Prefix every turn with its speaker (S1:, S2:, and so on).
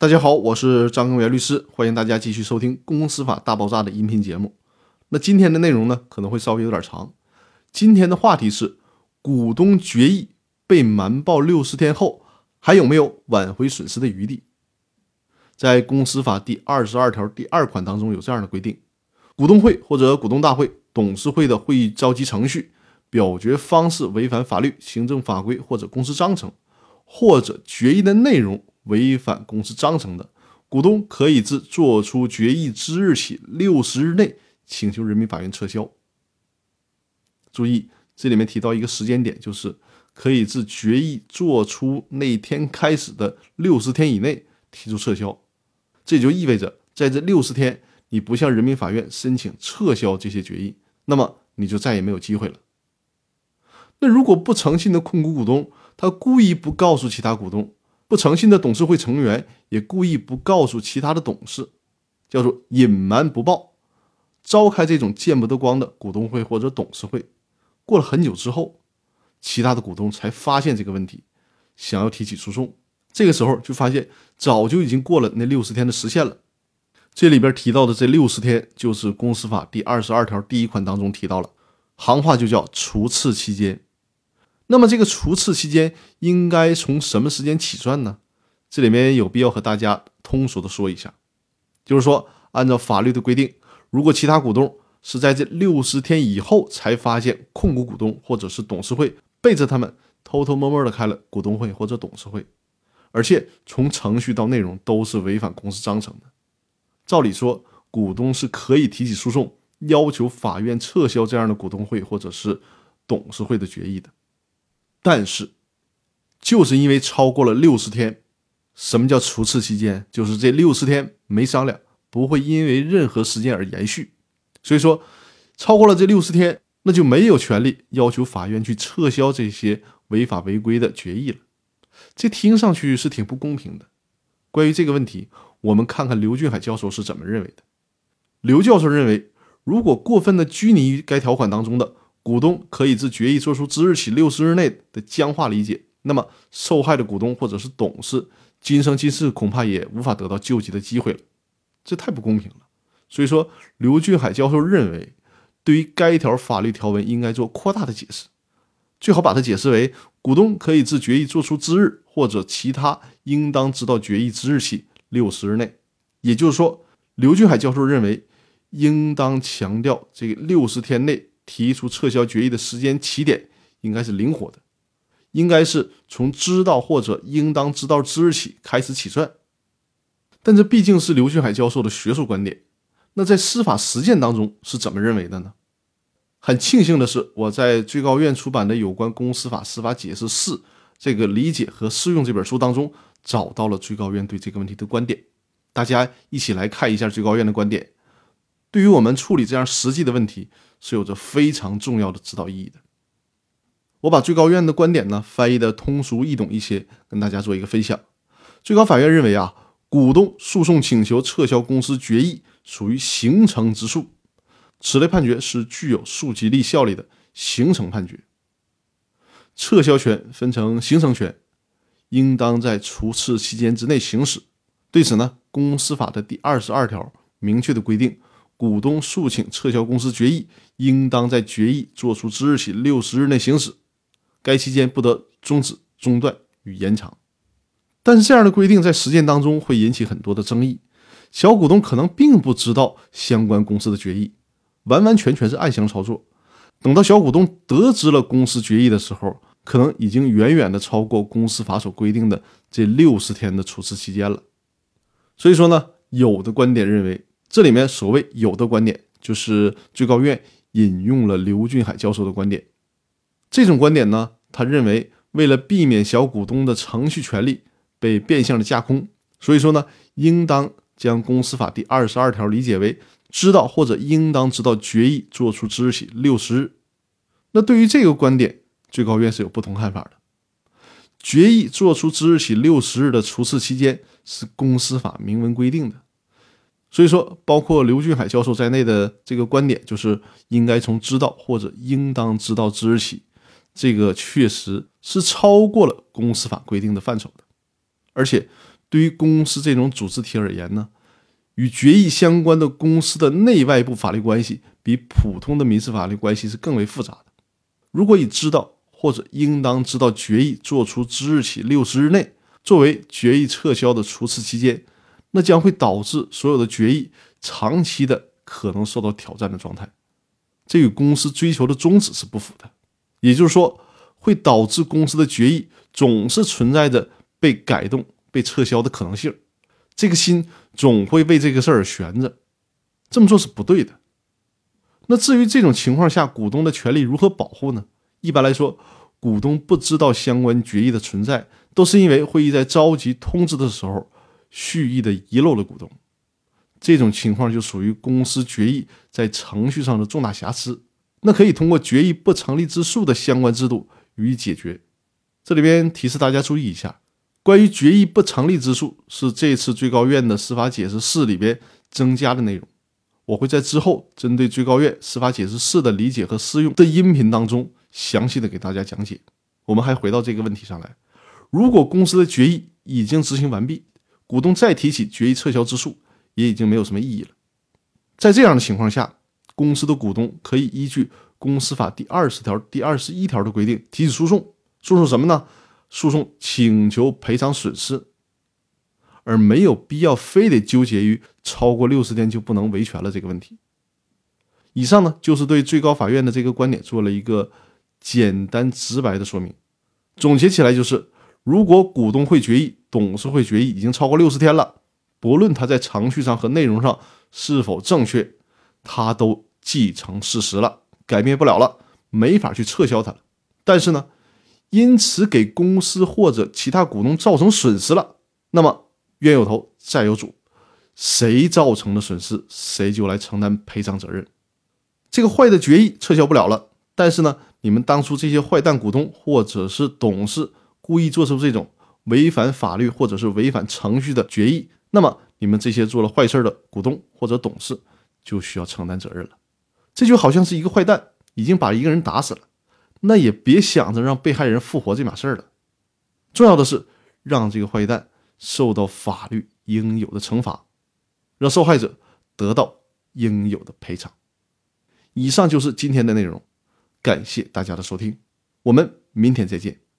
S1: 大家好，我是张根源律师，欢迎大家继续收听《公司法大爆炸》的音频节目。那今天的内容呢，可能会稍微有点长。今天的话题是：股东决议被瞒报六十天后，还有没有挽回损失的余地？在《公司法》第二十二条第二款当中有这样的规定：股东会或者股东大会、董事会的会议召集程序、表决方式违反法律、行政法规或者公司章程，或者决议的内容。违反公司章程的股东，可以自作出决议之日起六十日内请求人民法院撤销。注意，这里面提到一个时间点，就是可以自决议作出那天开始的六十天以内提出撤销。这就意味着，在这六十天你不向人民法院申请撤销这些决议，那么你就再也没有机会了。那如果不诚信的控股股东，他故意不告诉其他股东。不诚信的董事会成员也故意不告诉其他的董事，叫做隐瞒不报。召开这种见不得光的股东会或者董事会，过了很久之后，其他的股东才发现这个问题，想要提起诉讼。这个时候就发现早就已经过了那六十天的时限了。这里边提到的这六十天，就是公司法第二十二条第一款当中提到了，行话就叫除斥期间。那么这个除斥期间应该从什么时间起算呢？这里面有必要和大家通俗的说一下，就是说，按照法律的规定，如果其他股东是在这六十天以后才发现控股股东或者是董事会背着他们偷偷摸摸的开了股东会或者董事会，而且从程序到内容都是违反公司章程的，照理说，股东是可以提起诉讼，要求法院撤销这样的股东会或者是董事会的决议的。但是，就是因为超过了六十天，什么叫除斥期间？就是这六十天没商量，不会因为任何时间而延续。所以说，超过了这六十天，那就没有权利要求法院去撤销这些违法违规的决议了。这听上去是挺不公平的。关于这个问题，我们看看刘俊海教授是怎么认为的。刘教授认为，如果过分的拘泥于该条款当中的。股东可以自决议作出之日起六十日内的僵化理解，那么受害的股东或者是董事，今生今世恐怕也无法得到救济的机会了，这太不公平了。所以说，刘俊海教授认为，对于该条法律条文应该做扩大的解释，最好把它解释为股东可以自决议作出之日或者其他应当知道决议之日起六十日内。也就是说，刘俊海教授认为，应当强调这个六十天内。提出撤销决议的时间起点应该是灵活的，应该是从知道或者应当知道之日起开始起算。但这毕竟是刘俊海教授的学术观点，那在司法实践当中是怎么认为的呢？很庆幸的是，我在最高院出版的有关公司法司法解释四这个理解和适用这本书当中找到了最高院对这个问题的观点。大家一起来看一下最高院的观点，对于我们处理这样实际的问题。是有着非常重要的指导意义的。我把最高院的观点呢翻译的通俗易懂一些，跟大家做一个分享。最高法院认为啊，股东诉讼请求撤销公司决议属于形成之诉，此类判决是具有诉及力效力的形成判决。撤销权分成形成权，应当在除斥期间之内行使。对此呢，公司法的第二十二条明确的规定。股东诉请撤销公司决议，应当在决议作出之日起六十日内行使，该期间不得终止、中断与延长。但是这样的规定在实践当中会引起很多的争议，小股东可能并不知道相关公司的决议，完完全全是暗箱操作。等到小股东得知了公司决议的时候，可能已经远远的超过公司法所规定的这六十天的处置期间了。所以说呢，有的观点认为。这里面所谓有的观点，就是最高院引用了刘俊海教授的观点。这种观点呢，他认为为了避免小股东的程序权利被变相的架空，所以说呢，应当将公司法第二十二条理解为知道或者应当知道决议作出之日起六十日。那对于这个观点，最高院是有不同看法的。决议作出之日起六十日的除斥期间是公司法明文规定的。所以说，包括刘俊海教授在内的这个观点，就是应该从知道或者应当知道之日起，这个确实是超过了公司法规定的范畴的。而且，对于公司这种组织体而言呢，与决议相关的公司的内外部法律关系，比普通的民事法律关系是更为复杂的。如果以知道或者应当知道决议作出之日起六十日内作为决议撤销的除斥期间，那将会导致所有的决议长期的可能受到挑战的状态，这与公司追求的宗旨是不符的。也就是说，会导致公司的决议总是存在着被改动、被撤销的可能性，这个心总会为这个事儿悬着。这么做是不对的。那至于这种情况下股东的权利如何保护呢？一般来说，股东不知道相关决议的存在，都是因为会议在召集通知的时候蓄意的遗漏了股东。这种情况就属于公司决议在程序上的重大瑕疵，那可以通过决议不成立之诉的相关制度予以解决。这里边提示大家注意一下，关于决议不成立之诉是这次最高院的司法解释四里边增加的内容。我会在之后针对最高院司法解释四的理解和适用的音频当中详细的给大家讲解。我们还回到这个问题上来：如果公司的决议已经执行完毕，股东再提起决议撤销之诉也已经没有什么意义了。在这样的情况下，公司的股东可以依据公司法第二十条、第二十一条的规定提起诉讼，诉讼什么呢？诉讼请求赔偿损失。而没有必要非得纠结于超过六十天就不能维权了这个问题。以上呢，就是对最高法院的这个观点做了一个简单直白的说明。总结起来就是，如果股东会决议、董事会决议已经超过六十天了，不论它在程序上和内容上是否正确，它都既成事实了，改变不了了，没法去撤销它了。但是呢，因此给公司或者其他股东造成损失了，那么。冤有头，债有主，谁造成的损失，谁就来承担赔偿责任。这个坏的决议撤销不了了，但是呢，你们当初这些坏蛋股东或者是董事故意做出这种违反法律或者是违反程序的决议，那么你们这些做了坏事的股东或者董事就需要承担责任了。这就好像是一个坏蛋已经把一个人打死了，那也别想着让被害人复活这码事儿了。重要的是让这个坏蛋。受到法律应有的惩罚，让受害者得到应有的赔偿。以上就是今天的内容，感谢大家的收听，我们明天再见。